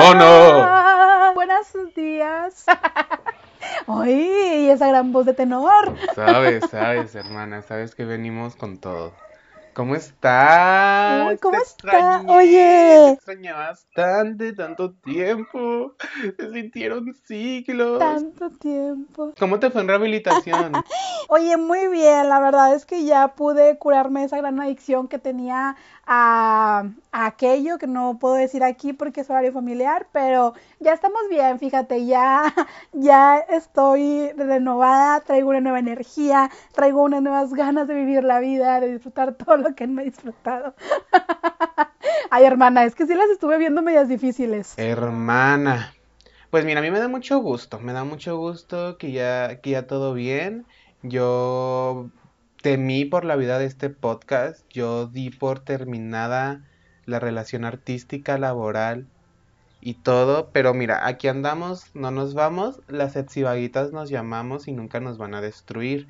hermana. Buenos días. Oye, y esa gran voz de tenor. Sabes, sabes, hermana, sabes que venimos con todo. ¿Cómo estás? Uy, ¿cómo Te está? extrañé, Oye. Te extrañé bastante, tanto tiempo. Se sintieron siglos. Tanto tiempo. ¿Cómo te fue en rehabilitación? Oye, muy bien, la verdad es que ya pude curarme esa gran adicción que tenía a, a aquello que no puedo decir aquí porque es horario familiar, pero ya estamos bien, fíjate, ya, ya estoy renovada, traigo una nueva energía, traigo unas nuevas ganas de vivir la vida, de disfrutar todo lo que no he disfrutado. Ay, hermana, es que sí las estuve viendo medias difíciles. Hermana. Pues mira, a mí me da mucho gusto, me da mucho gusto que ya, que ya todo bien. Yo temí por la vida de este podcast, yo di por terminada la relación artística, laboral y todo, pero mira, aquí andamos, no nos vamos, las exivaguitas nos llamamos y nunca nos van a destruir.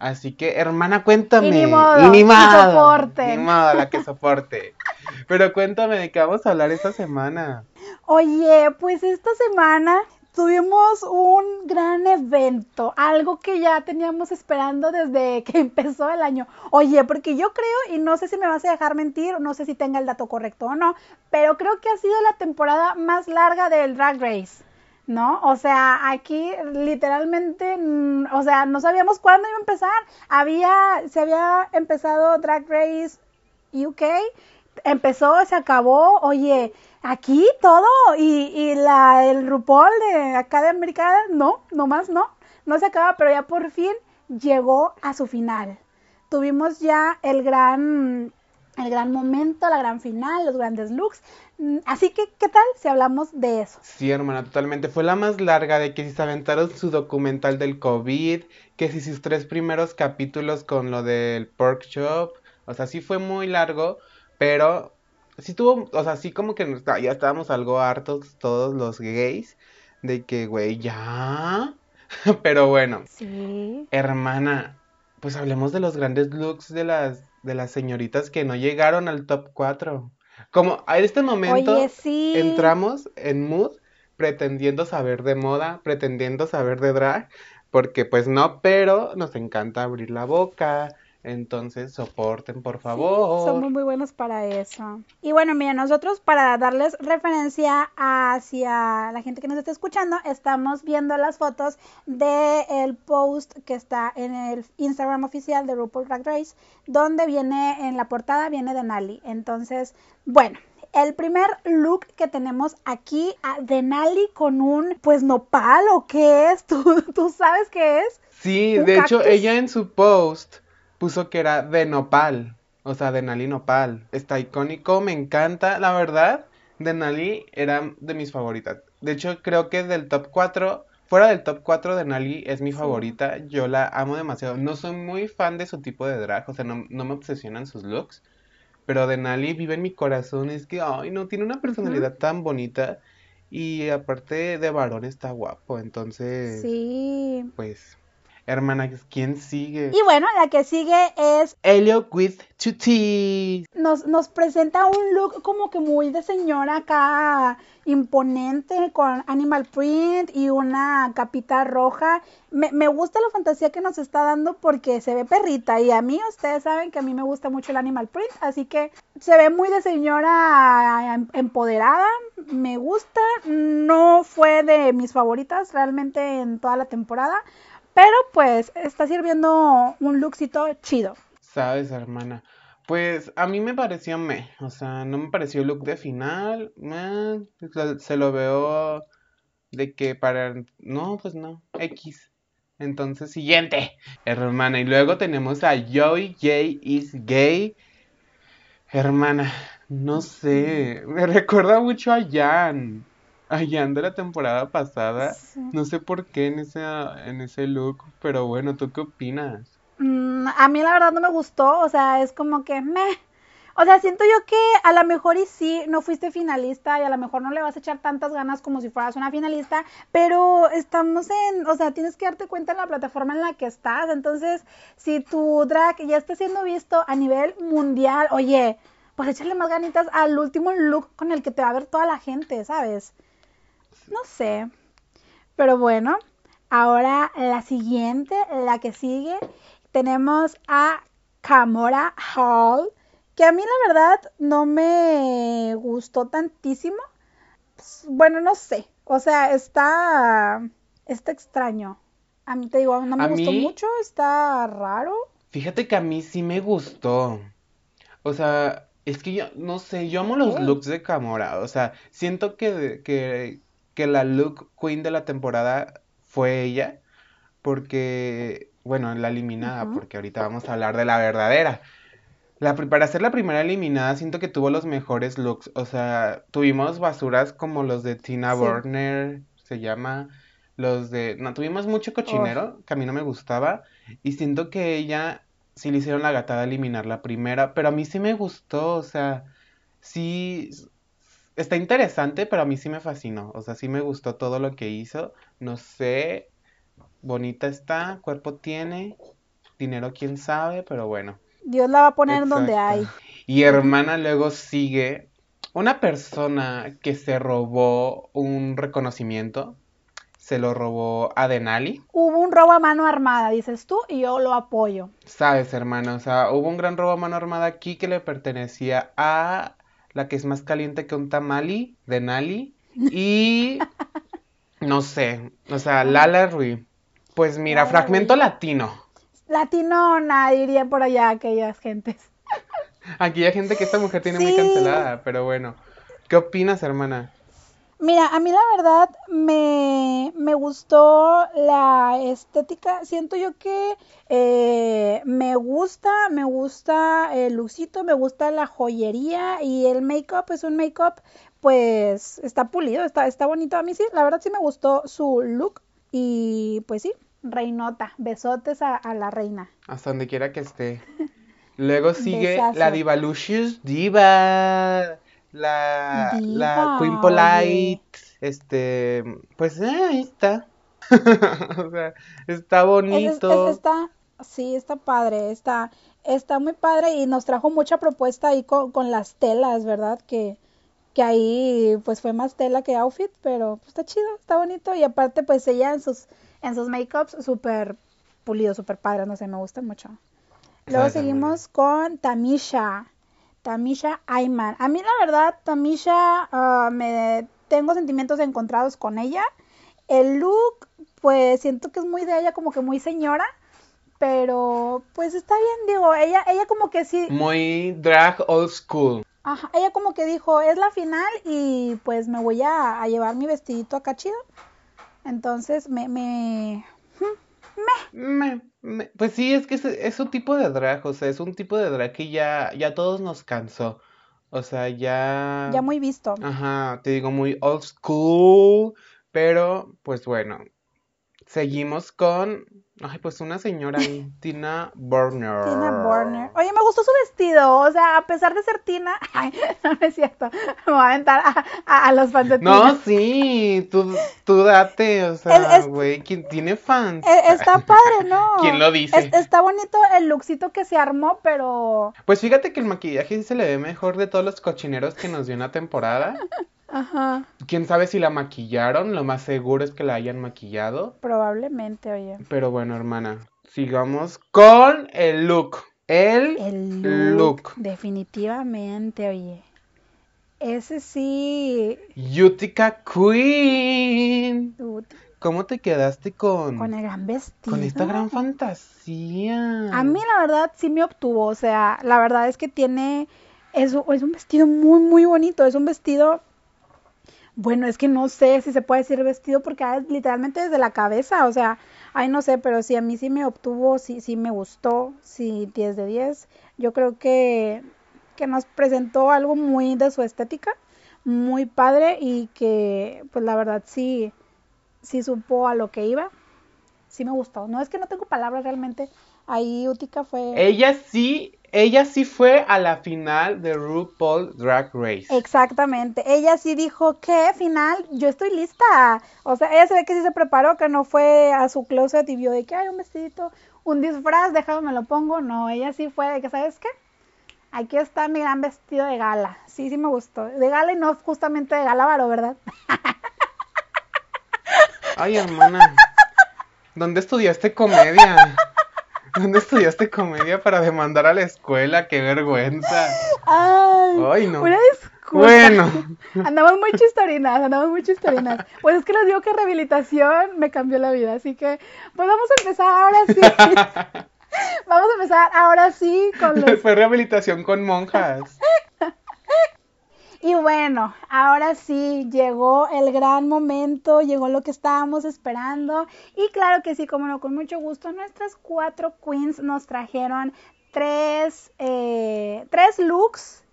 Así que, hermana, cuéntame. Y ni modo, Y ni modo, soporten. ni modo, la que soporte. Pero cuéntame de qué vamos a hablar esta semana. Oye, pues esta semana tuvimos un gran evento, algo que ya teníamos esperando desde que empezó el año. Oye, porque yo creo, y no sé si me vas a dejar mentir, no sé si tenga el dato correcto o no, pero creo que ha sido la temporada más larga del Drag Race. ¿No? O sea, aquí literalmente, mm, o sea, no sabíamos cuándo iba a empezar. Había, se había empezado Drag Race UK, empezó, se acabó, oye, aquí todo, y, y la, el RuPaul de acá de América, no, nomás no, no se acaba, pero ya por fin llegó a su final. Tuvimos ya el gran, el gran momento, la gran final, los grandes looks. Mm, Así que, ¿qué tal si hablamos de eso? Sí, hermana, totalmente. Fue la más larga de que si se aventaron su documental del COVID, que si sus tres primeros capítulos con lo del pork chop. O sea, sí fue muy largo, pero sí tuvo, o sea, sí como que ya estábamos algo hartos todos los gays de que, güey, ya. Pero bueno, Sí. hermana, pues hablemos de los grandes looks de las de las señoritas que no llegaron al top 4. Como a este momento Oye, sí. entramos en mood pretendiendo saber de moda, pretendiendo saber de drag, porque pues no, pero nos encanta abrir la boca, entonces soporten por Sí, favor. somos muy buenos para eso. Y bueno, mira, nosotros para darles referencia hacia la gente que nos está escuchando, estamos viendo las fotos de el post que está en el Instagram oficial de RuPaul Drag Race, donde viene en la portada viene Denali. Entonces, bueno, el primer look que tenemos aquí a Denali con un pues nopal o qué es, tú, tú sabes qué es. Sí, ¿Un de hecho ella en su post puso que era de nopal, o sea, de Nali nopal. Está icónico, me encanta, la verdad, de Nali era de mis favoritas. De hecho, creo que del top 4, fuera del top 4 de Nali es mi Sí. favorita, yo la amo demasiado. No soy muy fan de su tipo de drag, o sea, no, no me obsesionan sus looks, pero de Nali vive en mi corazón, es que, ay, no, tiene una personalidad tan bonita y aparte de varón está guapo, entonces, Sí. pues, hermana, ¿quién sigue? Y bueno, la que sigue es Elliot with two T's. nos, nos presenta un look como que muy de señora acá imponente con animal print y una capita roja. Me, me gusta la fantasía que nos está dando porque se ve perrita y a mí ustedes saben que a mí me gusta mucho el animal print, así que se ve muy de señora em- empoderada, me gusta, no fue de mis favoritas realmente en toda la temporada, pero pues está sirviendo un lookcito chido. ¿Sabes, hermana? Pues a mí me pareció me, o sea, no me pareció look de final, se lo veo de que para, no, pues no, X. Entonces, siguiente, hermana, y luego tenemos a Joey J is gay. Hermana, no sé, me recuerda mucho a Jan, de la temporada pasada. Sí. No sé por qué en ese, en ese look, pero bueno, ¿tú qué opinas? Mm, a mí la verdad no me gustó, o sea, es como que me... O sea, siento yo que a lo mejor y sí, no fuiste finalista y a lo mejor no le vas a echar tantas ganas como si fueras una finalista, pero estamos en, o sea, tienes que darte cuenta en la plataforma en la que estás. Entonces, si tu drag ya está siendo visto a nivel mundial, oye, pues échale más ganitas al último look con el que te va a ver toda la gente, ¿sabes? No sé. Pero bueno, ahora la siguiente, la que sigue, tenemos a Camora Hall, que a mí la verdad no me gustó tantísimo. Pues, bueno, no sé. O sea, está, está extraño. A mí te digo, no me A gustó mí- mucho, está raro. Fíjate que a mí sí me gustó. O sea, es que yo, no sé, yo amo los Ok. looks de Camora. O sea, siento que, que, que la look queen de la temporada fue ella. Porque, bueno, la eliminada, porque ahorita vamos a hablar de la verdadera. La, para ser la primera eliminada, siento que tuvo los mejores looks. O sea, tuvimos basuras como los de Tina Sí. Burner, se llama. Los de. No, tuvimos mucho cochinero, que a mí no me gustaba. Y siento que ella sí le hicieron la gatada de eliminar la primera. Pero a mí sí me gustó, o sea, sí. Está interesante, pero a mí sí me fascinó. O sea, sí me gustó todo lo que hizo. No sé. Bonita está, cuerpo tiene. Dinero quién sabe, pero bueno. Dios la va a poner donde hay. Y hermana, luego sigue una persona que se robó un reconocimiento. Se lo robó a Denali. Hubo un robo a mano armada, dices tú, y yo lo apoyo. Sabes, hermana, o sea, hubo un gran robo a mano armada aquí que le pertenecía a la que es más caliente que un tamali, Denali. Y no sé, o sea, Lala Rui. Pues mira, Lala fragmento Rui. latino. Latinona, diría por allá aquellas gentes. Aquí hay gente que esta mujer tiene muy cancelada, pero bueno. ¿Qué opinas, hermana? Mira, a mí la verdad me, me gustó la estética. Siento yo que eh, me gusta, me gusta el lucito, me gusta la joyería y el make-up es un make-up, pues está pulido, está, está bonito. A mí sí, la verdad sí me gustó su look y pues sí, reinota, besotes a, a la reina. Hasta donde quiera que esté. Luego sigue Besazo. la Divalucious Diva. La, la Queen. Polite. Este, pues eh, ahí está. O sea, está Es- es- bonito. es- está, sí, está padre, está, está muy padre y nos trajo mucha propuesta ahí con, con las telas, ¿verdad? Que, que ahí pues fue más tela que outfit, pero pues, está chido, está bonito y aparte pues ella en sus, en sus make-ups súper pulido, súper padre, no sé, me gusta mucho. Luego seguimos con Tamisha, Tamisha Ayman. A mí la verdad, Tamisha, ah, me tengo sentimientos encontrados con ella. El look, pues siento que es muy de ella, como que muy señora, pero pues está bien, digo, ella, ella como que sí, Muy drag old school. ajá, ella como que dijo, es la final y pues me voy a, a llevar mi vestidito acá chido. Entonces me, me, Pues sí, es que es, es un tipo de drag, o sea, es un tipo de drag que ya, ya a todos nos cansó. O sea, ya... ya muy visto. Ajá, te digo muy old school, pero pues bueno, seguimos con, ay, pues una señora ahí, Tina Burner. Tina Burner. Oye, me gustó su vestido, o sea, a pesar de ser Tina, ay, no, es cierto, me voy a aventar a, a- a los fans de Tina. No, sí, tú, tú date, o sea, güey, ¿quién tiene fans? Eh, Está padre, ¿no? ¿Quién lo dice? Es- está bonito el lookcito que se armó, pero... Pues fíjate que el maquillaje sí se le ve mejor de todos los cochineros que nos dio una temporada. Ajá, Quién sabe si la maquillaron, lo más seguro es que la hayan maquillado. probablemente, oye. Pero bueno, hermana, sigamos con el look. El, El look. look, definitivamente, oye. Ese sí, Utica Queen. ¿Cómo te quedaste con, con el gran vestido. con esta gran fantasía? A mí la verdad sí me obtuvo, o sea, la verdad es que tiene, es un vestido muy, muy bonito, es un vestido, bueno, es que no sé si se puede decir vestido porque es literalmente desde la cabeza, o sea, ay, no sé, pero sí, a mí sí me obtuvo, sí, sí me gustó, sí, 10 de 10. Yo creo que, que nos presentó algo muy de su estética, muy padre y que, pues la verdad sí, sí supo a lo que iba, sí me gustó. No es que no tengo palabras realmente, ahí Utica fue... Ella sí, ella sí fue a la final de RuPaul Drag Race. Exactamente. Ella sí dijo que final, yo estoy lista. O sea, ella se ve que sí se preparó, que no fue a su closet y vio de que hay un vestidito, un disfraz, déjame me lo pongo. No, ella sí fue de que, ¿sabes qué? Aquí está mi gran vestido de gala. Sí, sí me gustó. De gala y no justamente de gala varo, ¿verdad? Ay, hermana. ¿Dónde estudiaste comedia? ¿Dónde estudiaste comedia para demandar a la escuela? ¡Qué vergüenza! Ay, Ay, no. una disculpa. Bueno, Andamos muy chistorinas, andamos muy chistorinas. Pues es que les digo que rehabilitación me cambió la vida, así que pues vamos a empezar ahora sí. Vamos a empezar ahora sí con los... fue rehabilitación con monjas. Y bueno, ahora sí, llegó el gran momento, llegó lo que estábamos esperando. Y claro que sí, como no, con mucho gusto, nuestras cuatro queens nos trajeron tres, eh, tres looks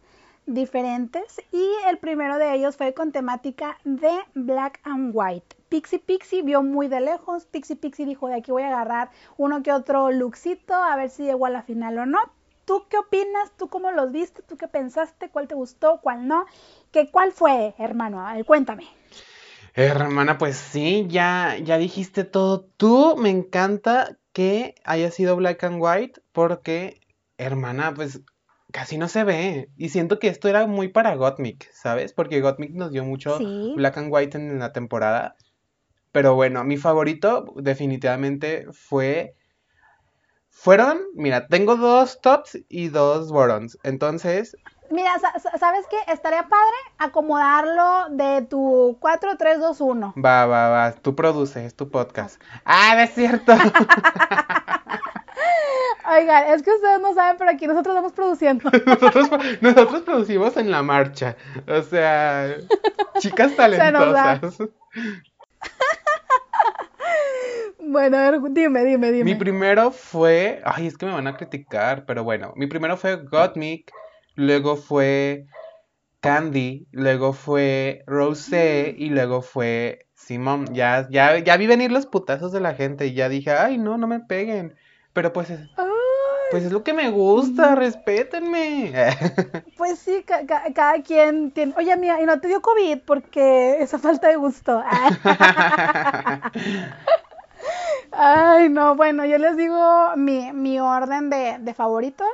diferentes y el primero de ellos fue con temática de black and white. Pixie Pixie vio muy de lejos, Pixie Pixie dijo de aquí voy a agarrar uno que otro lookcito a ver si llegó a la final o no. ¿Tú qué opinas? ¿Tú cómo los viste? ¿Tú qué pensaste? ¿Cuál te gustó? ¿Cuál no? ¿Qué, ¿Cuál fue, hermano? A ver, cuéntame. Hermana, pues sí, ya, ya dijiste todo. Tú me encanta que haya sido black and white porque, hermana, pues casi no se ve. Y siento que esto era muy para Gottmik, ¿sabes? Porque Gottmik nos dio mucho Sí. black and white en la temporada. Pero bueno, mi favorito definitivamente fue... Fueron, mira, tengo dos tops y dos bottoms. Entonces, Mira, sa- sa- ¿sabes qué? Estaría padre acomodarlo de tu 4, 3, 2, 1. va, va, va, tú produces, es tu podcast. Ah, no es cierto. Oigan, es que ustedes no saben, pero aquí nosotros estamos produciendo. Nosotros, nosotros producimos en la marcha. O sea, chicas talentosas. Bueno, a ver, dime, dime, dime. Mi primero fue. Ay, es que me van a criticar, pero bueno. Mi primero fue Gottmik, luego fue Candy, luego fue Rosé y luego fue Simón. Ya, ya, ya vi venir los putazos de la gente y ya dije, ay, no, no me peguen. Pero pues, es- pues es lo que me gusta, respétenme. pues sí, ca- ca- cada quien tiene... Oye, mía, y no te dio COVID porque esa falta de gusto. Ay, no, bueno, yo les digo mi, mi orden de, de favoritos.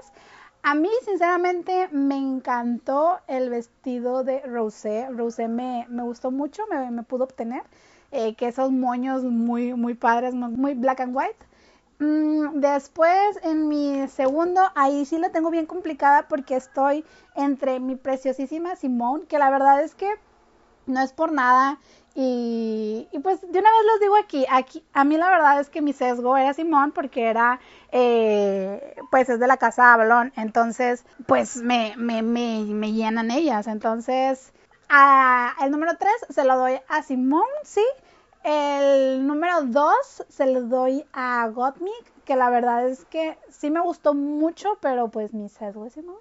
A mí, sinceramente, me encantó el vestido de Rosé. Rosé me, me gustó mucho, me, me pudo obtener. eh, que esos moños muy, muy padres, muy- black and white. Mm, después, en mi segundo, ahí sí la tengo bien complicada porque estoy entre mi preciosísima Simone, que la verdad es que no es por nada. Y, pues de una vez los digo aquí, aquí, a mí la verdad es que mi sesgo era Simón porque era, eh, pues es de la casa Avalon, entonces pues me, me, me, me llenan ellas. Entonces, a- el número 3 se lo doy a Simón, sí. El número 2 se lo doy a Gottmik, que la verdad es que sí me gustó mucho, pero pues mi sesgo es Simón.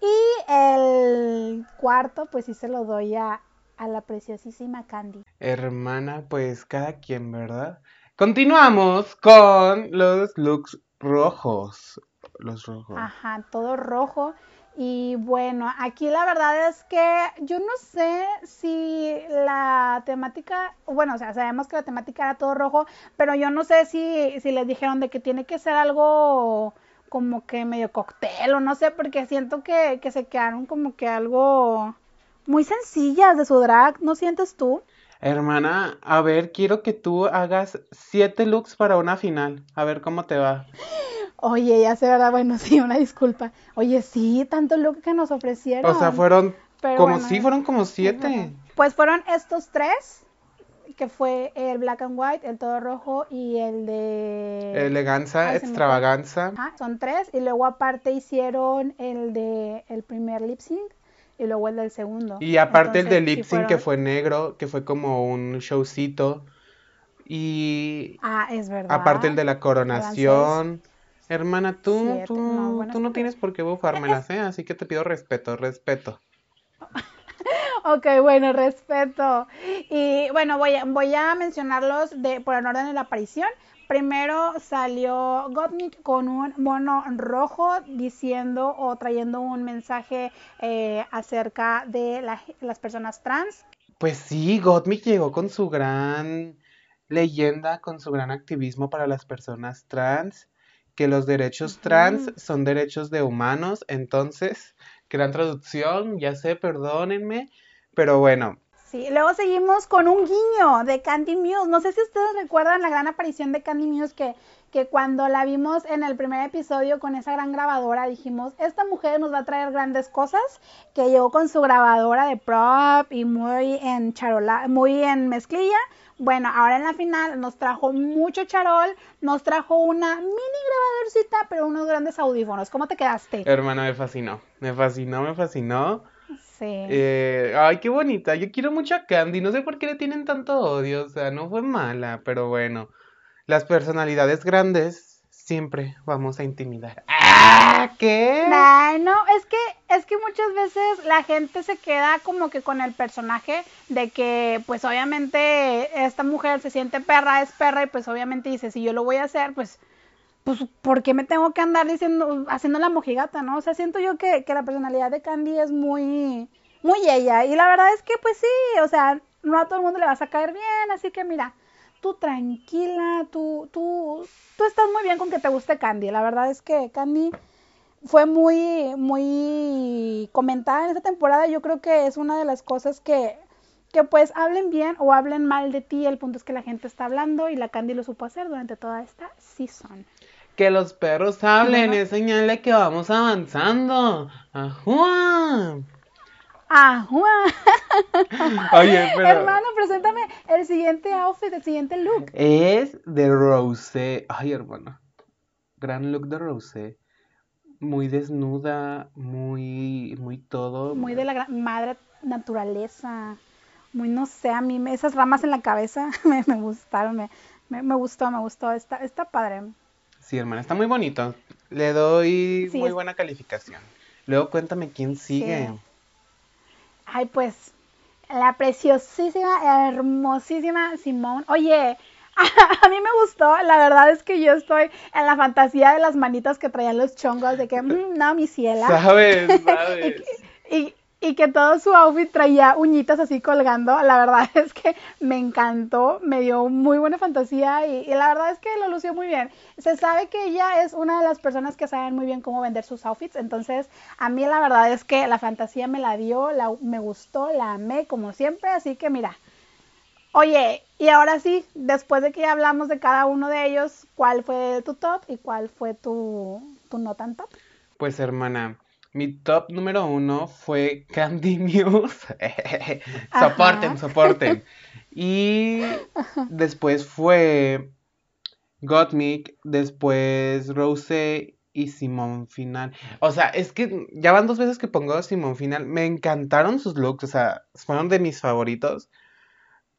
Y el cuarto, pues sí se lo doy a, a la preciosísima Candy. Hermana, pues cada quien, ¿verdad? Continuamos con los looks rojos. Los rojos. Ajá, todo rojo. Y bueno, aquí la verdad es que yo no sé si la temática, bueno, o sea, sabemos que la temática era todo rojo, pero yo no sé si, si les dijeron de que tiene que ser algo como que medio cóctel o no sé, porque siento que, que se quedaron como que algo muy sencillas de su drag, ¿no sientes tú? Hermana, a ver, quiero que tú hagas siete looks para una final. A ver cómo te va. Oye, ya sé, ¿verdad? Bueno, sí, una disculpa. Oye, sí, tanto look que nos ofrecieron. O sea, fueron Pero como bueno, sí, fueron como siete. Pues fueron estos tres, que fue el black and white, el todo rojo y el de... Eleganza, Ay, se extravaganza. Ajá, son tres. Y luego aparte hicieron el de el primer lip sync y luego el del segundo. Y aparte el de Entonces, lip sí sync que fueron- fue negro, que fue como un showcito. Y Ah, es verdad. aparte el de la coronación. Hermana, tú, Siete, tú, no, bueno, tú no tienes por qué bufármelas, ¿eh? Así que te pido respeto, respeto. Ok, bueno, respeto. Y bueno, voy a, voy a mencionarlos de, por el orden de la aparición. Primero salió Gottmik con un mono rojo diciendo o trayendo un mensaje eh, acerca de la- las personas trans. Pues sí, Gottmik llegó con su gran leyenda, con su gran activismo para las personas trans, que los derechos trans son derechos de humanos, entonces, gran traducción, ya sé, perdónenme, pero bueno, Luego seguimos con un guiño de Candy Muse. No sé si ustedes recuerdan la gran aparición de Candy Muse que, que cuando la vimos en el primer episodio con esa gran grabadora dijimos, esta mujer nos va a traer grandes cosas, que llegó con su grabadora de prop y muy en charola, muy en mezclilla. Bueno, ahora en la final nos trajo mucho charol, nos trajo una mini grabadorcita, pero unos grandes audífonos. ¿Cómo te quedaste? Hermana, me fascinó, me fascinó, me fascinó. Sí. Eh, ay, qué bonita. Yo quiero mucho a Candy. No sé por qué le tienen tanto odio. O sea, no fue mala, pero bueno. Las personalidades grandes siempre vamos a intimidar. ¡Ah! ¿Qué? No, es que, es que muchas veces la gente se queda como que con el personaje de que, pues obviamente, esta mujer se siente perra, es perra, y pues obviamente dice, si yo lo voy a hacer, pues, pues, ¿por qué me tengo que andar diciendo, haciendo la mojigata, no? O sea, siento yo que, que la personalidad de Candy es muy, muy ella, y la verdad es que, pues sí, o sea, no a todo el mundo le vas a caer bien, así que mira, tú tranquila, tú, tú, tú estás muy bien con que te guste Candy. La verdad es que Candy fue muy, muy comentada en esta temporada. Yo creo que es una de las cosas que, que pues hablen bien o hablen mal de ti. El punto es que la gente está hablando y la Candy lo supo hacer durante toda esta season. Que los perros hablen, es señal de que vamos avanzando. ¡Ajua! ¡Ajua! Oye, pero... Hermano, preséntame el siguiente outfit, el siguiente look. Es de Rose. Ay, hermano. Gran look de Rose. Muy desnuda, muy, muy todo. Muy de la gran madre naturaleza. Muy, no sé, a mí me- esas ramas en la cabeza me, me gustaron, me, me, me gustó, me gustó. Está, está padre. Sí, hermana, está muy bonito. Le doy Sí, muy es- buena calificación. Luego cuéntame quién sigue. Sí. Ay, pues, la preciosísima, hermosísima Simone. Oye, a mí me gustó, la verdad es que yo estoy en la fantasía de las manitas que traían los chongos, de que, mm, no, mi ciela. ¿Sabes? ¿Sabes? Y, y que todo su outfit traía uñitas así colgando. La verdad es que me encantó, me dio muy buena fantasía y, y la verdad es que lo lució muy bien. Se sabe que ella es una de las personas que saben muy bien cómo vender sus outfits, entonces a mí la verdad es que la fantasía me la dio, la, me gustó, la amé como siempre, así que mira. Oye, y ahora sí, después de que ya hablamos de cada uno de ellos, ¿cuál fue tu top y cuál fue tu, tu no tan top? Pues hermana, mi top número uno fue Candy Muse. soporten, soporten. Y después fue Gottmik, después Rose y Simón Final. O sea, es que ya van dos veces que pongo Simón Final. Me encantaron sus looks, o sea, fueron de mis favoritos.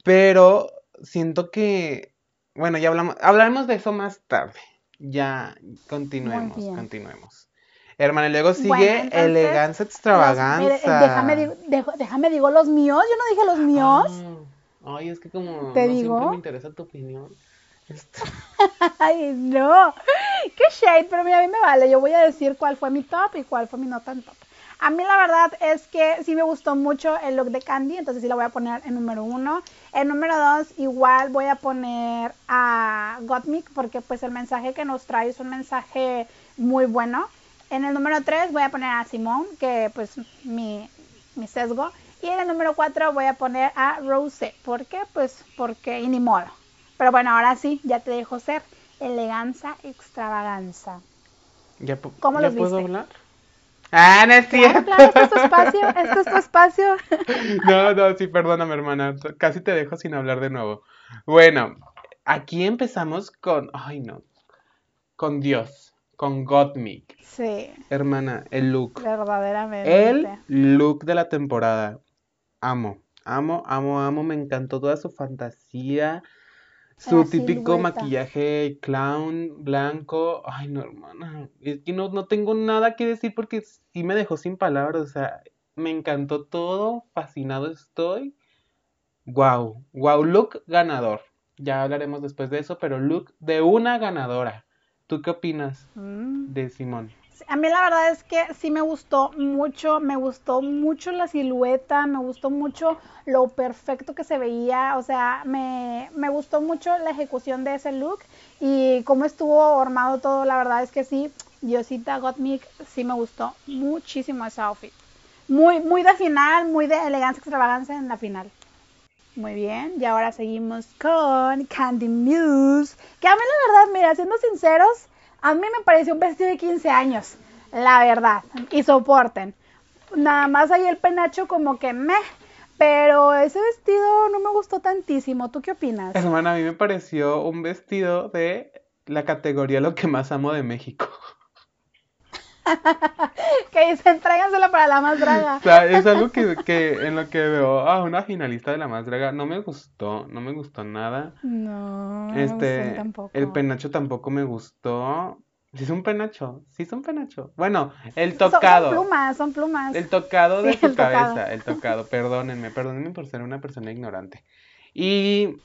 Pero siento que, bueno, ya hablamos, hablaremos de eso más tarde. Ya continuemos, continuemos. Hermana, y luego sigue Bueno, entonces, Elegancia Los- Extravaganza. mire, eh, déjame, digo, dejo- déjame digo los míos. Yo no dije los míos. Ah, ay, es que como ¿Te no digo? siempre me interesa tu opinión. Este, Ay, no. Qué shade, pero mira, a mí me vale. Yo voy a decir cuál fue mi top y cuál fue mi no tan top. A mí la verdad es que sí me gustó mucho el look de Candy, entonces sí la voy a poner en número uno. En número dos, igual voy a poner a Gottmik, porque pues el mensaje que nos trae es un mensaje muy bueno. En el número tres voy a poner a Simón, que pues mi, mi sesgo. Y en el número cuatro voy a poner a Rose. ¿Por qué? Pues porque y ni modo. Pero bueno, ahora sí, ya te dejo ser. Eleganza, extravaganza. ¿Ya, ¿Cómo ya los puedo viste? hablar? Ah, no es Claro, cierto. claro, este es tu espacio, este es tu espacio. No, no, sí, perdóname, hermana. Casi te dejo sin hablar de nuevo. Bueno, aquí empezamos con. Ay, no. Con Dios. Con Gottmik. Sí, Hermana, el look. verdaderamente. El look de la temporada. Amo, amo, amo, amo. Me encantó toda su fantasía. Su típico silueta. maquillaje clown blanco. Ay, no, hermana. Es que no, no tengo nada que decir porque sí me dejó sin palabras. O sea, me encantó todo. Fascinado estoy. Wow, wow, look ganador. Ya hablaremos después de eso, pero look de una ganadora. ¿Tú qué opinas Mm. de Simón? A mí la verdad es que sí me gustó mucho, me gustó mucho la silueta, me gustó mucho lo perfecto que se veía, o sea, me, me gustó mucho la ejecución de ese look y cómo estuvo armado todo, la verdad es que sí, Diosita Gottmik sí me gustó muchísimo ese outfit. Muy, muy de final, muy de elegancia extravagancia en la final. Muy bien, y ahora seguimos con Candy Muse. Que a mí la verdad, mira, siendo sinceros, a mí me pareció un vestido de 15 años, la verdad, y soporten. Nada más ahí el penacho como que meh, pero ese vestido no me gustó tantísimo. ¿Tú qué opinas? Hermana, a mí me pareció un vestido de la categoría Lo que más amo de México. que dicen, tráigansela para la más draga. O sea, es algo que, que en lo que veo a una finalista de la más draga no me gustó, no me gustó nada. No, Este, tampoco. el penacho tampoco me gustó. Sí es un penacho, sí es un penacho. Bueno, el tocado. Son, plumas, son plumas. El tocado de Sí, tocado. cabeza, el tocado, perdónenme, perdónenme por ser una persona ignorante. Y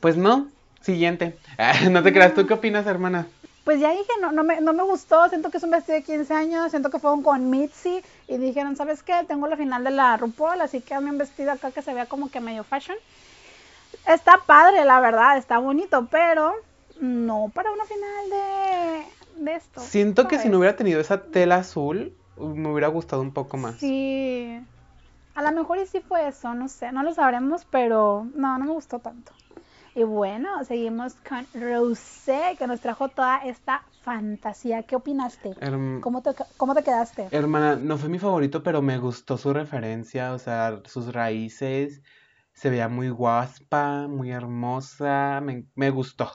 pues no, siguiente. no te creas, ¿tú qué opinas, hermana? Pues ya dije, no, no, me, no me gustó, siento que es un vestido de 15 años, siento que fueron con Mitzi y dijeron, ¿sabes qué? Tengo la final de la RuPaul, así que hazme un vestido acá que se vea como que medio fashion. Está padre, la verdad, está bonito, pero no para una final de, de esto. Siento que si no hubiera tenido esa tela azul, me hubiera gustado un poco más. Sí, a lo mejor y sí fue eso, no sé, no lo sabremos, pero no, no me gustó tanto. Y bueno, seguimos con Rosé, que nos trajo toda esta fantasía. ¿Qué opinaste? Herm- ¿Cómo te, cómo te quedaste? Hermana, no fue mi favorito, pero me gustó su referencia, o sea, sus raíces. Se veía muy guaspa, muy hermosa, me, me gustó.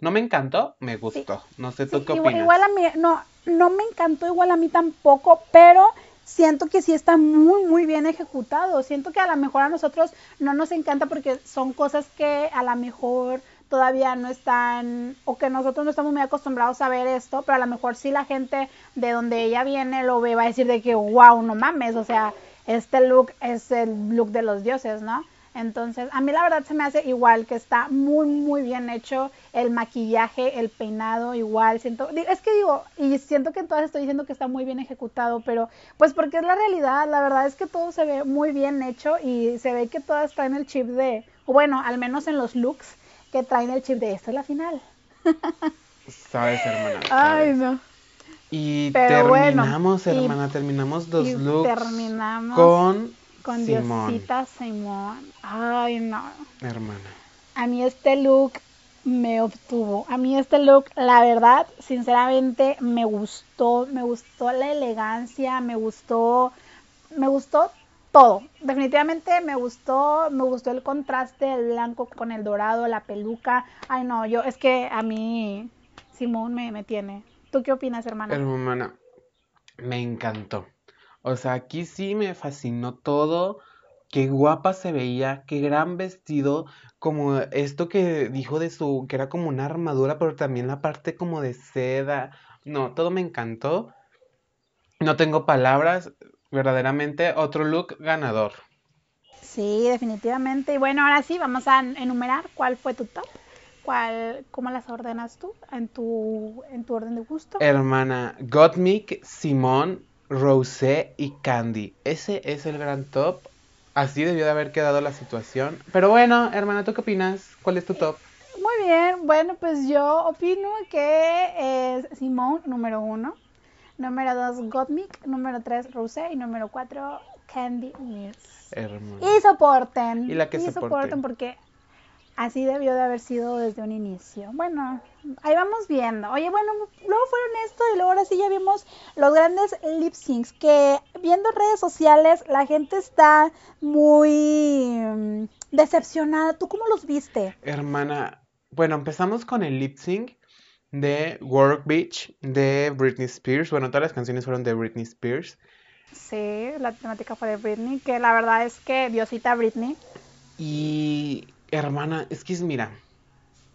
No me encantó, me gustó. No sé tú Sí, qué igual, opinas. igual a mí, no, no me encantó igual a mí tampoco, pero siento que sí está muy, muy bien ejecutado. Siento que a lo mejor a nosotros no nos encanta porque son cosas que a lo mejor todavía no están, o que nosotros no estamos muy acostumbrados a ver esto, pero a lo mejor sí la gente de donde ella viene lo ve, va a decir de que, wow, no mames, o sea, este look es el look de los dioses, ¿no? Entonces, a mí la verdad se me hace igual, que está muy, muy bien hecho el maquillaje, el peinado, igual, siento, es que digo, y siento que en todas estoy diciendo que está muy bien ejecutado, pero pues porque es la realidad, la verdad es que todo se ve muy bien hecho y se ve que todas traen el chip de, bueno, al menos en los looks, que traen el chip de esta es la final. Sabes, hermana. Ay, no. Y Pero bueno, terminamos, y- hermana, terminamos dos y looks terminamos con, con Simón, Diosita Simón. Ay, no. hermana. A mí este look me obtuvo. A mí este look, la verdad, sinceramente, me gustó. Me gustó la elegancia, me gustó, me gustó todo. Definitivamente me gustó, me gustó el contraste del blanco con el dorado, la peluca. Ay, no, yo, es que a mí Simón me, me tiene. ¿Tú qué opinas, hermana? Hermana, me encantó. O sea, aquí sí me fascinó todo. Qué guapa se veía, qué gran vestido, como esto que dijo de su, que era como una armadura, pero también la parte como de seda. No, todo me encantó. No tengo palabras, verdaderamente otro look ganador. Sí, definitivamente. Y bueno, ahora sí, vamos a enumerar cuál fue tu top. ¿Cuál, cómo las ordenas tú en tu, en tu orden de gusto? Hermana, Gottmik, Simón, Rosé y Candy. Ese es el gran top. Así debió de haber quedado la situación. Pero bueno, hermana, ¿tú qué opinas? ¿Cuál es tu top? Muy bien, bueno, pues yo opino que es Simón número uno, número dos Gottmik, número tres Rosé y número cuatro Candy. Hermana. Y soporten. Y la que soporte. soporten porque así debió de haber sido desde un inicio. Bueno, ahí vamos viendo. Oye, bueno, luego fueron esto y luego ahora sí ya vimos los grandes lip syncs que viendo redes sociales la gente está muy mm, decepcionada. ¿Tú cómo los viste? Hermana, bueno, empezamos con el lip sync de Work Beach de Britney Spears. Bueno, todas las canciones fueron de Britney Spears. Sí, la temática fue de Britney, que la verdad es que Diosita Britney. Y hermana, es que es, mira,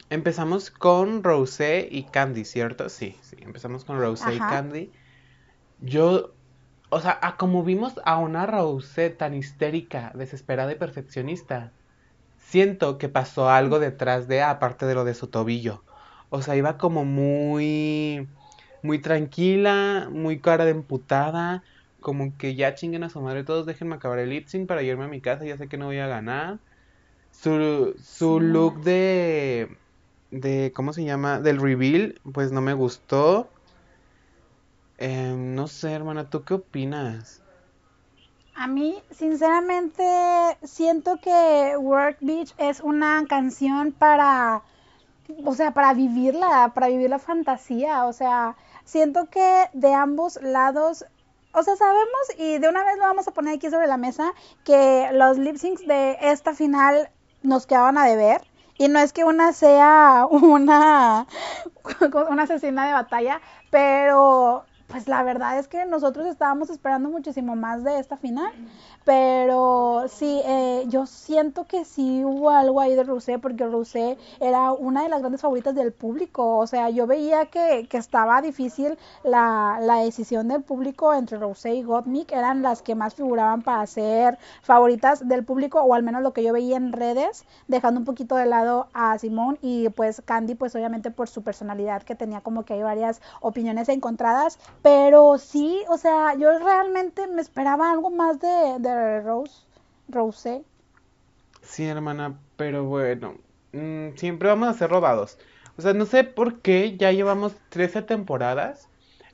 empezamos con Rosé y Candy, ¿cierto? Sí, sí, empezamos con Rosé y. Candy. Yo, o sea, a como vimos a una Rosé tan histérica, desesperada y perfeccionista, siento que pasó algo detrás de, aparte de lo de su tobillo. O sea, iba como muy, muy tranquila, muy cara de emputada, como que ya chinguen a su madre todos, déjenme acabar el lip sync para irme a mi casa, ya sé que no voy a ganar. Su, su Sí. look de, de, ¿cómo se llama? Del reveal, pues no me gustó. Em, no sé, hermana, ¿tú qué opinas? A mí, sinceramente, siento que Work Beach es una canción para, o sea, para vivirla, para vivir la fantasía. O sea, siento que de ambos lados, o sea, sabemos y de una vez lo vamos a poner aquí sobre la mesa, que los lip syncs de esta final nos quedaban a deber. Y no es que una sea una, una asesina de batalla, pero pues la verdad es que nosotros estábamos esperando muchísimo más de esta final, pero sí, eh, yo siento que sí hubo algo ahí de Rosé, porque Rosé era una de las grandes favoritas del público, o sea, yo veía que, que estaba difícil la, la, decisión del público entre Rosé y Gottmik, eran las que más figuraban para ser favoritas del público, o al menos lo que yo veía en redes, dejando un poquito de lado a Simón y pues Candy, pues obviamente por su personalidad, que tenía como que hay varias opiniones encontradas, pero sí, o sea, yo realmente me esperaba algo más de, de Rose, Rose. Sí, hermana, pero bueno, mmm, siempre vamos a ser robados. O sea, no sé por qué ya llevamos 13 temporadas.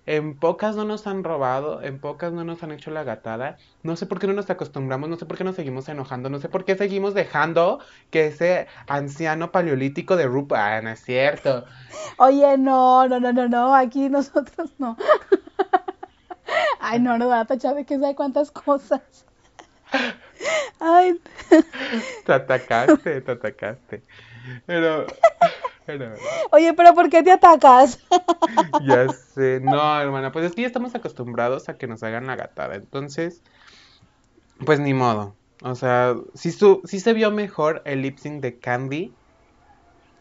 En pocas no nos han robado, en pocas no nos han hecho la gatada. No sé por qué no nos acostumbramos, no sé por qué nos seguimos enojando, no sé por qué seguimos dejando que ese anciano paleolítico de Rupa, ah, no es cierto. Oye, no, no, no, no, no, aquí nosotros no. Ay, no, nos van a tachar de que sabe cuántas cosas. Ay. Te atacaste, te atacaste. Pero, Oye, pero ¿por qué te atacas? ya sé. No, hermana, pues es que ya estamos acostumbrados a que nos hagan la gatada. Entonces, pues ni modo. O sea, sí, su, sí se vio mejor el lip sync de Candy,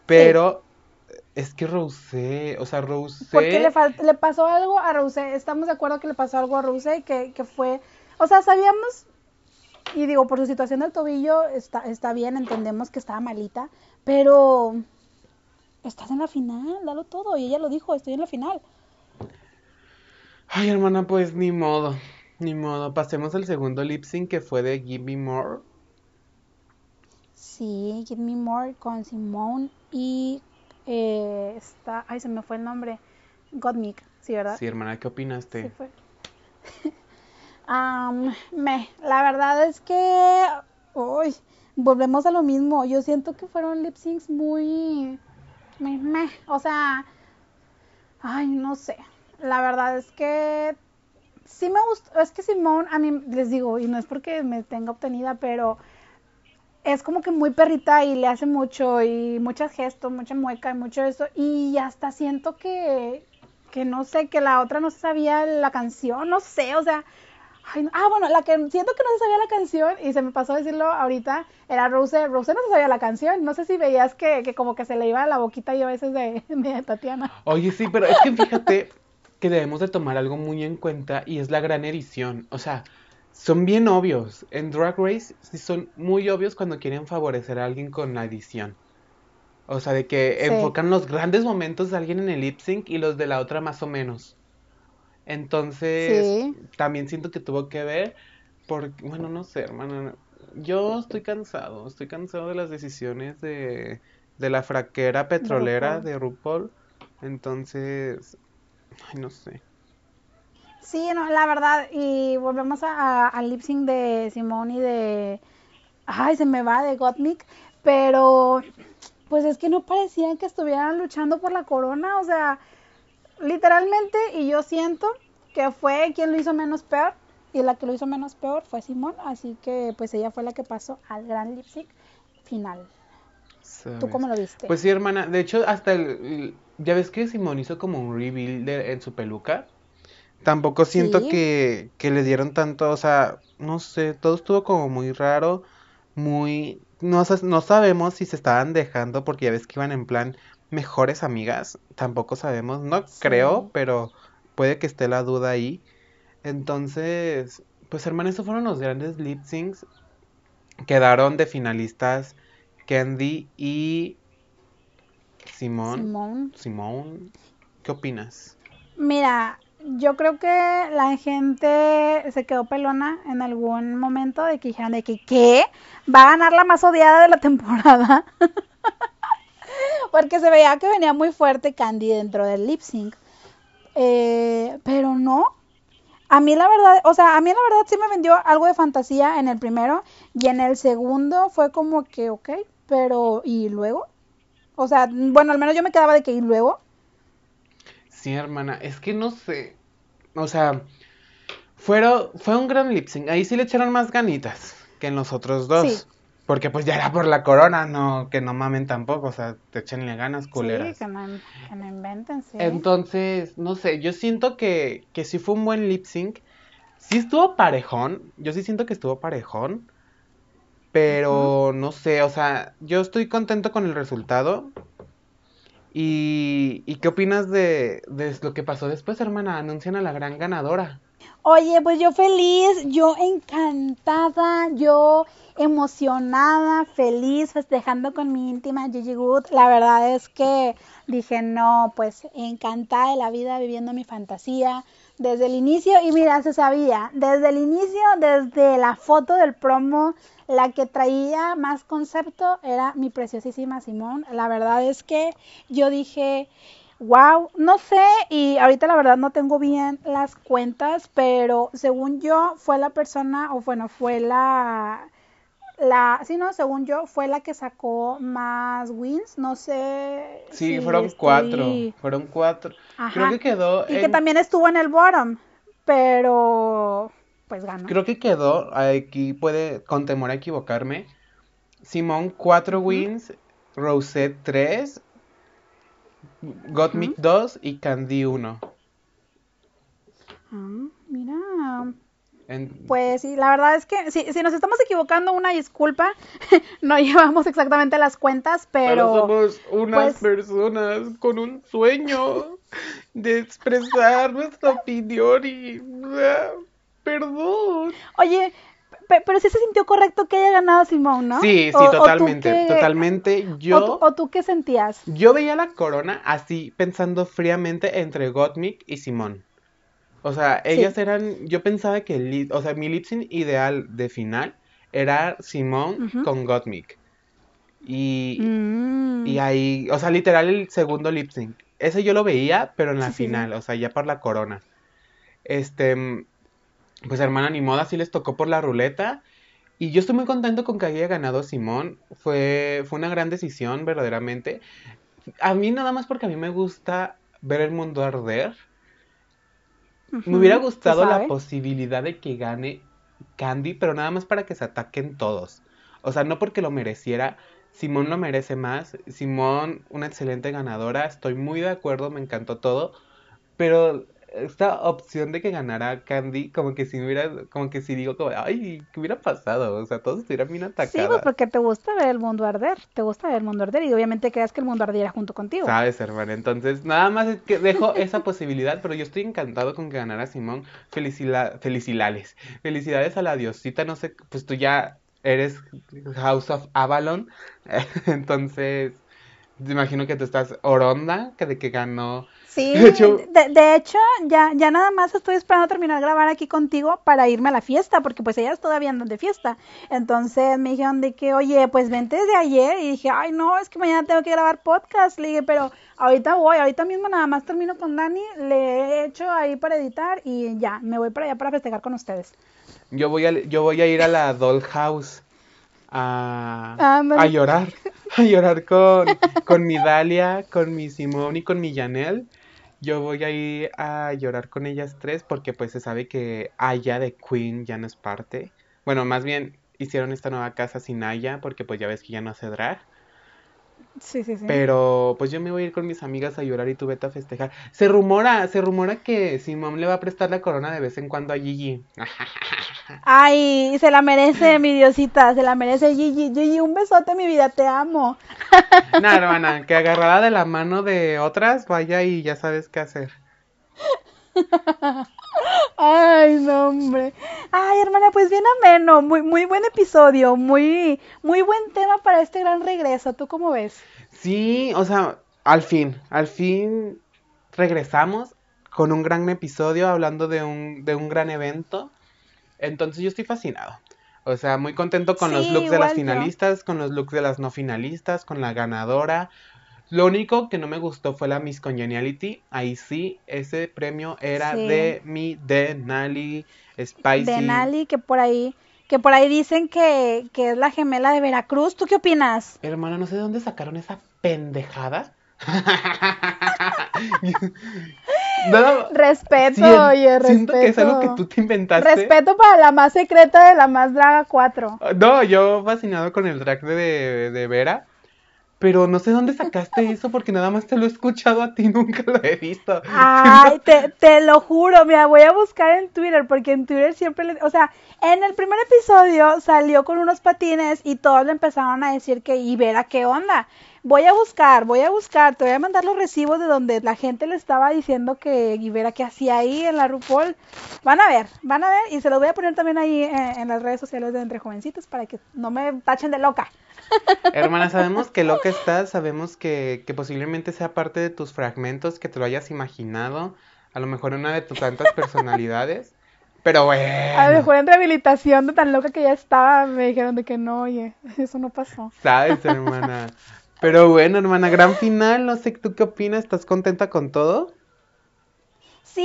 pero sí. es que Rosé, o sea, Rosé... Porque le, le pasó algo a Rosé, estamos de acuerdo que le pasó algo a Rosé, que, que fue... O sea, sabíamos, y digo, por su situación del tobillo está, está bien, entendemos que estaba malita, pero estás en la final, dalo todo. Y ella lo dijo, estoy en la final. Ay, hermana, pues ni modo, ni modo. Pasemos al segundo lip sync que fue de Give Me More. Sí, Give Me More con Simone y eh, está, ay, se me fue el nombre, Godmik, sí, ¿verdad? Sí, hermana, ¿qué opinaste? Sí fue. um, me, la verdad es que, uy, volvemos a lo mismo. Yo siento que fueron lip syncs muy. Me, o sea. Ay, no sé. La verdad es que. Sí me gustó. Es que Simón, a mí les digo, y no es porque me tenga obtenida, pero. Es como que muy perrita y le hace mucho y muchos gestos, mucha mueca y mucho eso. Y hasta siento que. Que no sé, que la otra no sabía la canción, no sé, o sea. Ay, ah, bueno, la que siento que no se sabía la canción y se me pasó a decirlo ahorita era Rose. Rose no se sabía la canción. No sé si veías que, que como que se le iba la boquita y a veces de, de Tatiana. Oye, sí, pero es que fíjate que debemos de tomar algo muy en cuenta y es la gran edición. O sea, son bien obvios. En Drag Race sí son muy obvios cuando quieren favorecer a alguien con la edición. O sea, de que sí. enfocan los grandes momentos de alguien en el lip sync y los de la otra más o menos. Entonces, sí. también siento que tuvo que ver, porque, bueno, no sé, hermano, yo estoy cansado, estoy cansado de las decisiones de, de la fraquera petrolera de RuPaul. Entonces, ay, no sé. Sí, no, la verdad, y volvemos al lip sync de Simón y de, ay, se me va, de Gottmik, pero, pues es que no parecían que estuvieran luchando por la corona, o sea literalmente, y yo siento que fue quien lo hizo menos peor, y la que lo hizo menos peor fue Simón, así que pues ella fue la que pasó al gran sync final. ¿Sabes? ¿Tú cómo lo viste? Pues sí, hermana, de hecho, hasta el, ya ves que Simón hizo como un reveal de, en su peluca. Tampoco siento ¿Sí? que, que le dieron tanto, o sea, no sé, todo estuvo como muy raro, muy... No, no sabemos si se estaban dejando porque ya ves que iban en plan mejores amigas, tampoco sabemos, no sí. creo, pero puede que esté la duda ahí. Entonces, pues hermano, estos fueron los grandes lip syncs. Quedaron de finalistas Candy y Simón. Simón. Simón. ¿Qué opinas? Mira, yo creo que la gente se quedó pelona en algún momento de que dijeron de que ¿qué? Va a ganar la más odiada de la temporada. porque se veía que venía muy fuerte Candy dentro del lip sync. Eh, pero no. A mí la verdad, o sea, a mí la verdad sí me vendió algo de fantasía en el primero y en el segundo fue como que, ok, pero ¿y luego? O sea, bueno, al menos yo me quedaba de que ¿y luego? Sí, hermana, es que no sé. O sea, fueron, fue un gran lip sync. Ahí sí le echaron más ganitas que en los otros dos. Sí. Porque pues ya era por la corona, no, que no mamen tampoco, o sea, te echenle ganas, culeras. Sí, que no, que no inventen, sí. Entonces, no sé, yo siento que, que sí fue un buen lip sync. Sí estuvo parejón, yo sí siento que estuvo parejón. Pero no sé, o sea, yo estoy contento con el resultado. ¿Y, y qué opinas de, de lo que pasó después, hermana? Anuncian a la gran ganadora. Oye, pues yo feliz, yo encantada, yo emocionada, feliz, festejando con mi íntima Gigi Good. La verdad es que dije, no, pues encantada de la vida, viviendo mi fantasía desde el inicio. Y mira, se sabía, desde el inicio, desde la foto del promo, la que traía más concepto era mi preciosísima Simón. La verdad es que yo dije, wow, no sé, y ahorita la verdad no tengo bien las cuentas, pero según yo fue la persona, o bueno, fue la, la, sí, no, según yo, fue la que sacó más wins, no sé. Sí, si fueron estoy- cuatro, fueron cuatro. Creo que quedó Y que también estuvo en el bottom, pero pues ganó. Creo que quedó, aquí puede, con temor a equivocarme, Simón 4 wins, Rosette 3, Gottmik 2 y Candy 1. Ah, mira. En- Pues sí, la verdad es que si, si nos estamos equivocando, una disculpa, no llevamos exactamente las cuentas, pero... somos unas pues- personas con un sueño de expresar nuestra opinión y... ah, Perdón. Oye, pero sí se sintió correcto que haya ganado Simón, ¿no? Sí, sí, O- o totalmente, qué- totalmente. Yo... tú- ¿O tú qué sentías? Yo veía la corona así pensando fríamente entre Gottmik y Simón. O sea, ellas eran, yo pensaba que, el o sea, mi lip sync ideal de final era Simón con Gottmik. Y, Mm, y ahí, o sea, literal el segundo lip sync. Ese yo lo veía, pero en la Sí, sí, sí. final, o sea, ya por la corona. Este, pues hermana, ni modo, así les tocó por la ruleta. Y yo estoy muy contento con que haya ganado Simón. Fue, fue una gran decisión, verdaderamente. A mí nada más porque a mí me gusta ver el mundo arder. Me hubiera gustado la posibilidad de que gane Candy, pero nada más para que se ataquen todos. O sea, no porque lo mereciera. Simón lo merece más. Simón, una excelente ganadora. Estoy muy de acuerdo, me encantó todo. Pero esta opción de que ganara Candy, como que si hubiera, como que si digo como, ay, ¿qué hubiera pasado? O sea, todos estuvieran bien Sí, pues porque te gusta ver el mundo arder, te gusta ver el mundo arder y obviamente creas que el mundo ardiera junto contigo. Sabes, hermana. Entonces, nada más es que dejo esa posibilidad, pero yo estoy encantado con que ganara Simón. Felicila- felicidades. Felicidades a la diosita. No sé, pues tú ya eres House of Avalon. Entonces, te imagino que tú estás oronda, que de que ganó. Sí, De hecho- de, de hecho, ya, ya nada más estoy esperando terminar de grabar aquí contigo para irme a la fiesta, porque pues ellas todavía andan de fiesta. Entonces me dijeron de que, oye, pues vente desde ayer. Y dije, ay, no, es que mañana tengo que grabar podcast. Le dije, pero ahorita voy, ahorita mismo nada más termino con Dani, le he hecho ahí para editar y ya, me voy para allá para festejar con ustedes. Yo voy a, yo voy a ir a la Dollhouse a, a llorar. A llorar con, con mi Dalia, con mi Simón y con mi Janelle. Yo voy a ir a llorar con ellas tres porque pues se sabe que Aya de Queen ya no es parte. Bueno, más bien hicieron esta nueva casa sin Aya porque pues ya ves que ya no hace drag. Sí, sí, sí. Pero pues yo me voy a ir con mis amigas a llorar y tú vete a festejar. Se rumora, se rumora que Simón le va a prestar la corona de vez en cuando a Gigi. Ay, se la merece, mi diosita, se la merece Gigi. Gigi, un besote, mi vida, te amo. No, hermana, que agarrada de la mano de otras, vaya y ya sabes qué hacer. Ay, no, hombre. Ay, hermana, pues bien ameno, muy, muy buen episodio, muy, muy buen tema para este gran regreso. ¿Tú cómo ves? Sí, o sea, al fin, al fin regresamos con un gran episodio hablando de un, de un gran evento. Entonces yo estoy fascinado. O sea, muy contento con los looks de las yo. finalistas, con los looks de las no finalistas, con la ganadora. Lo único que no me gustó fue la Miss Congeniality. Ahí sí, ese premio era Sí. de mi Denali Spicy. Denali, que por ahí, que por ahí dicen que, que es la gemela de Veracruz. ¿Tú qué opinas? Hermana, no sé de dónde sacaron esa pendejada. no, Respeto, sien- oye, respeto. siento que es algo que tú te inventaste. Respeto para la más secreta de la más draga 4. No, yo fascinado con el drag de, de Vera. Pero no sé dónde sacaste eso porque nada más te lo he escuchado a ti, nunca lo he visto. Ay, te, te lo juro, mira, voy a buscar en Twitter, porque en Twitter siempre le, o sea, en el primer episodio salió con unos patines y todos le empezaron a decir que, y Vera, ¿qué onda? Voy a buscar, voy a buscar, te voy a mandar los recibos de donde la gente le estaba diciendo que Ibera que hacía ahí en la RuPaul. Van a ver, van a ver, y se los voy a poner también ahí en, en las redes sociales de Entre Jovencitos para que no me tachen de loca. Hermana, sabemos que lo que estás, sabemos que, que posiblemente sea parte de tus fragmentos, que te lo hayas imaginado, a lo mejor una de tus tantas personalidades, pero A lo bueno, mejor en rehabilitación de tan loca que ya estaba, me dijeron de que no, oye, eso no pasó. sabes, hermana. Pero bueno, hermana, gran final, no sé, ¿tú qué opinas? ¿Estás contenta con todo? Sí,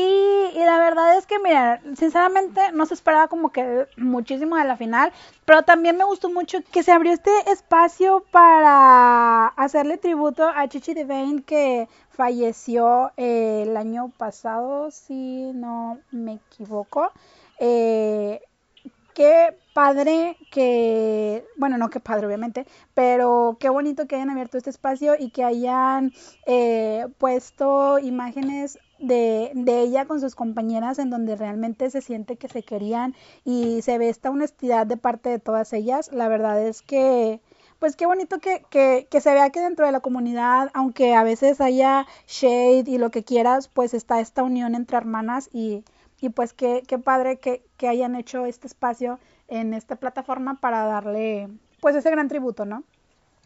y la verdad es que, mira, sinceramente no se esperaba como que muchísimo de la final, pero también me gustó mucho que se abrió este espacio para hacerle tributo a Chichi Devane que falleció eh, el año pasado, si no me equivoco. Eh, qué padre que, bueno, no qué padre obviamente, pero qué bonito que hayan abierto este espacio y que hayan eh, puesto imágenes de, de ella con sus compañeras en donde realmente se siente que se querían y se ve esta honestidad de parte de todas ellas. La verdad es que, pues qué bonito que, que, que se vea que dentro de la comunidad, aunque a veces haya shade y lo que quieras, pues está esta unión entre hermanas y, y pues qué, qué padre que, que hayan hecho este espacio en esta plataforma para darle pues ese gran tributo, ¿no?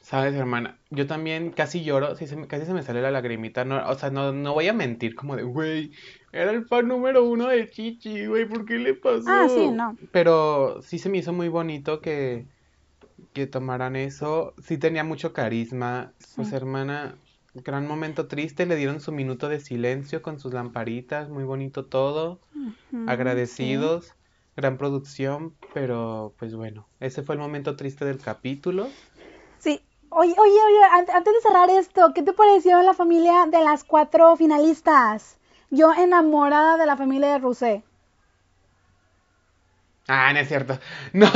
Sabes, hermana, yo también casi lloro, sí, se me- casi se me sale la lagrimita, no, o sea, no, no voy a mentir como de, güey, era el fan número uno de Chichi, güey, ¿por qué le pasó? Ah, sí, no. Pero sí se me hizo muy bonito que, que tomaran eso, sí tenía mucho carisma, pues Sí. hermana, gran momento triste, le dieron su minuto de silencio con sus lamparitas, muy bonito todo, Ujú, agradecidos, gran producción, pero pues bueno, ese fue el momento triste del capítulo. Oye, oye, oye, an- antes de cerrar esto, ¿qué te pareció la familia de las cuatro finalistas? Yo enamorada de la familia de Rusé. Ah, no es cierto. No,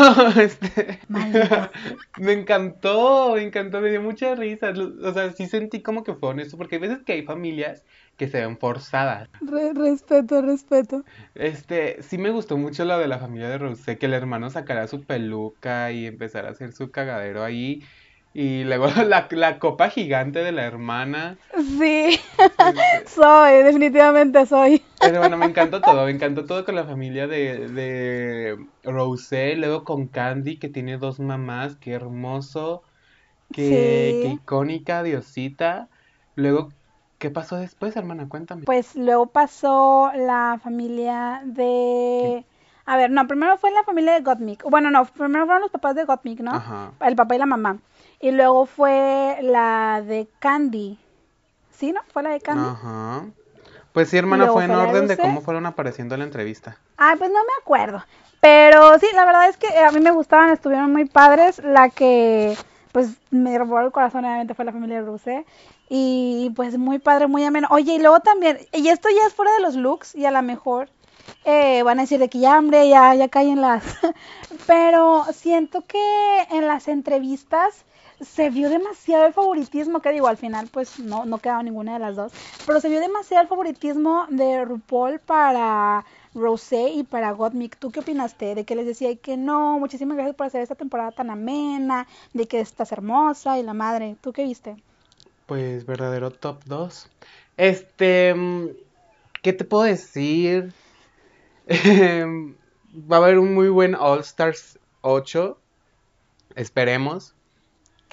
este. Maldita. Me encantó, me encantó, me dio mucha risa. O sea, sí sentí como que fue honesto, porque hay veces que hay familias que se ven forzadas. Re- respeto, respeto. Este, sí me gustó mucho lo de la familia de Rosé, que el hermano sacara su peluca y empezara a hacer su cagadero ahí. Y luego la, la copa gigante de la hermana. Sí, soy, definitivamente soy. Pero bueno, me encantó todo, me encantó todo con la familia de, de Rosé, luego con Candy, que tiene dos mamás, qué hermoso, qué, icónica, Diosita. Luego, ¿qué pasó después, hermana? Cuéntame. Pues luego pasó la familia de... A ver, no, primero fue la familia de Gottmik. Bueno, no, primero fueron los papás de Gottmik, ¿no? Ajá. El papá y la mamá. Y luego fue la de Candy. ¿Sí, no? ¿Fue la de Candy? Ajá. Pues sí, hermana, fue en fue orden de cómo fueron apareciendo en la entrevista. Ay, pues no me acuerdo. Pero sí, la verdad es que a mí me gustaban, estuvieron muy padres. La que pues me robó el corazón obviamente fue la familia de Rusé. Y pues muy padre, muy ameno. Oye, y luego también, y esto ya es fuera de los looks y a lo mejor eh, van a decir de que ya, hombre, ya, ya caen las... Pero siento que en las entrevistas se vio demasiado el favoritismo, que digo, al final pues no, no quedaba ninguna de las dos, pero se vio demasiado el favoritismo de RuPaul para Rosé y para Gottmik. ¿Tú qué opinaste? De que les decía que no, muchísimas gracias por hacer esta temporada tan amena, de que estás hermosa y la madre. ¿Tú qué viste? Pues verdadero top 2. Este, mm, ¿qué te puedo decir? Va a haber un muy buen All Stars 8. Esperemos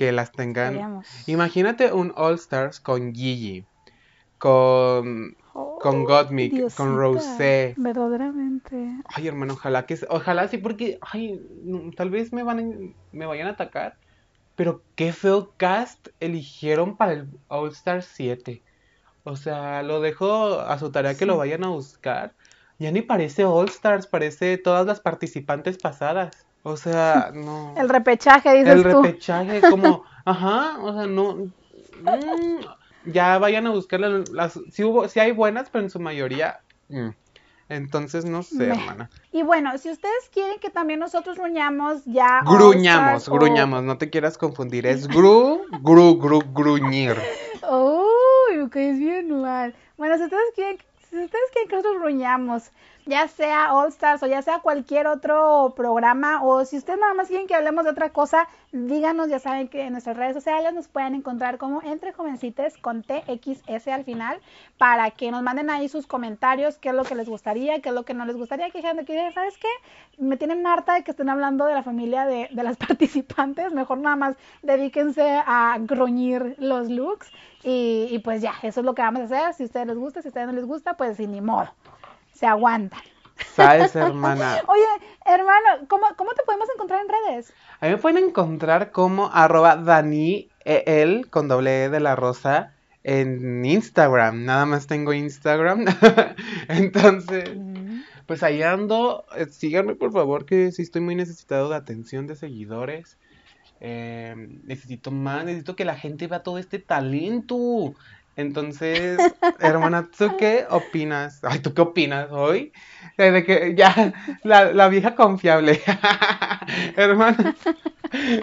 que las tengan. Imagínate un All Stars con Gigi, con, con Gottmik, con Diosita, Rosé. Verdaderamente. Ay, hermano, ojalá que, ojalá sí, porque, ay, tal vez me van, a- me vayan a atacar. pero qué feo cast eligieron para el All Star 7. O sea, lo dejo a su tarea que lo vayan a buscar. Ya ni parece All Stars, parece todas las participantes pasadas. O sea, no. El repechaje, dices El tú. repechaje, como, ajá, o sea, no. mm, ya vayan a buscar las, las- sí hubo, sí hay buenas, pero en su mayoría. mm. Entonces, no sé, hermana. Y bueno, si ustedes quieren que también nosotros gruñamos ya. Gruñamos, o- gruñamos, no te quieras confundir. Es gru, gru, gru, gruñir. Uy, me caes bien mal. Bueno, si ustedes quieren, si ustedes quieren que nosotros gruñamos, ya sea All Stars o ya sea cualquier otro programa, o si ustedes nada más quieren que hablemos de otra cosa, díganos, ya saben que en nuestras redes sociales nos pueden encontrar como Entre Jovencites con TXS al final, para que nos manden ahí sus comentarios, qué es lo que les gustaría, qué es lo que no les gustaría, que que, ¿sabes qué? Me tienen harta de que estén hablando de la familia de, de las participantes, mejor nada más dedíquense a gruñir los looks y, y pues ya, eso es lo que vamos a hacer, si ustedes les gusta, si a ustedes no les gusta, pues sin ni modo, se aguantan. ¿Sabes, hermana? Oye, hermano, ¿cómo, cómo te podemos encontrar en redes? A mí me pueden encontrar como arroba Dani el con doble E de la rosa en Instagram. Nada más tengo Instagram. Entonces, pues ahí ando. Eh, Síganme por favor, que sí estoy muy necesitado de atención de seguidores. Eh, necesito más, necesito que la gente vea todo este talento. Entonces, hermana, ¿tú qué opinas? Ay, ¿tú qué opinas hoy? Eh, De que ya, la, vieja confiable. hermana,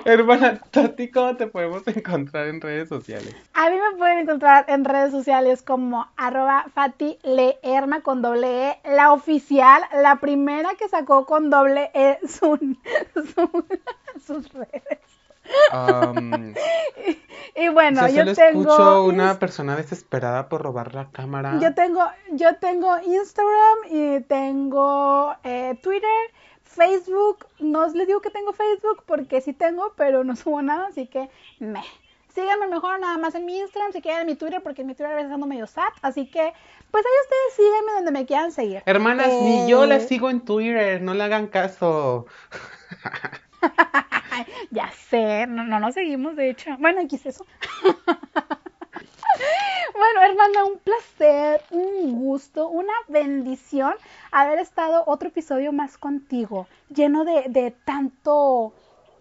hermana, ¿tú a ti cómo te podemos encontrar en redes sociales? A mí me pueden encontrar en redes sociales como arroba Fati Leerma con doble E, la oficial, la primera que sacó con doble E su- sus redes. Um, Y bueno, o sea, yo tengo escucho una persona desesperada por robar la cámara. yo tengo yo tengo Instagram y tengo eh, Twitter, Facebook. No les digo que tengo Facebook porque sí tengo, pero no subo nada, así que me. Síganme mejor nada más en mi Instagram, si quieren en mi Twitter, porque en mi Twitter a veces ando medio sad, así que pues ahí ustedes síganme donde me quieran seguir. Hermanas, ni yo la Eh, sigo en Twitter, no le hagan caso. Ya sé, no, no nos seguimos, de hecho. Bueno, ¿qué es eso? Bueno, hermana, un placer, un gusto, una bendición haber estado otro episodio más contigo, lleno de, de tanto,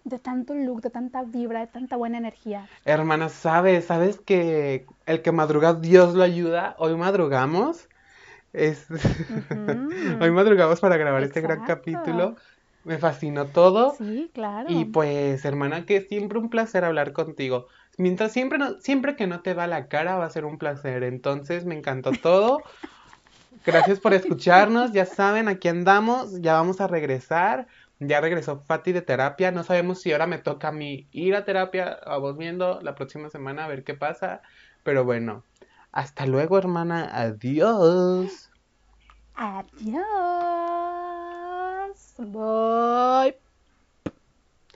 de tanto look, de tanta vibra, de tanta buena energía. Hermanas, ¿sabes? ¿Sabes que el que madruga Dios lo ayuda? Hoy madrugamos. Es... Hoy madrugamos para grabar este gran capítulo. Me fascinó todo. Sí, claro. Y pues, hermana, que siempre un placer hablar contigo. Mientras siempre, no- siempre que no te va la cara va a ser un placer. Entonces, me encantó todo. Gracias por escucharnos. Ya saben, aquí andamos. Ya vamos a regresar. Ya regresó Fati de terapia. No sabemos si ahora me toca a mí ir a terapia. Vamos viendo la próxima semana a ver qué pasa. Pero bueno, hasta luego, hermana. Adiós. Adiós. Bye.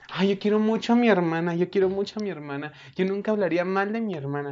Ay, yo quiero mucho a mi hermana. Yo quiero mucho a mi hermana. Yo nunca hablaría mal de mi hermana.